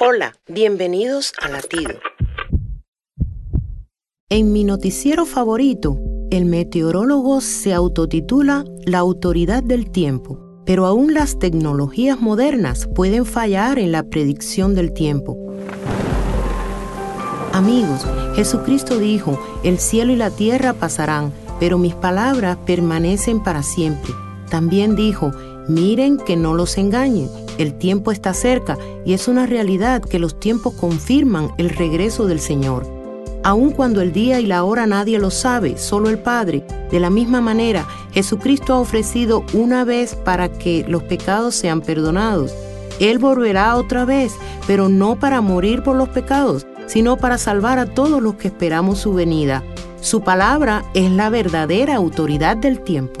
Hola, bienvenidos a Latido. En mi noticiero favorito, el meteorólogo se autotitula la autoridad del tiempo, pero aún las tecnologías modernas pueden fallar en la predicción del tiempo. Amigos, Jesucristo dijo, el cielo y la tierra pasarán, pero mis palabras permanecen para siempre. También dijo, miren que no los engañen, el tiempo está cerca y es una realidad que los tiempos confirman el regreso del Señor. Aun cuando el día y la hora nadie lo sabe, solo el Padre, de la misma manera, Jesucristo ha ofrecido una vez para que los pecados sean perdonados. Él volverá otra vez, pero no para morir por los pecados, sino para salvar a todos los que esperamos su venida. Su palabra es la verdadera autoridad del tiempo.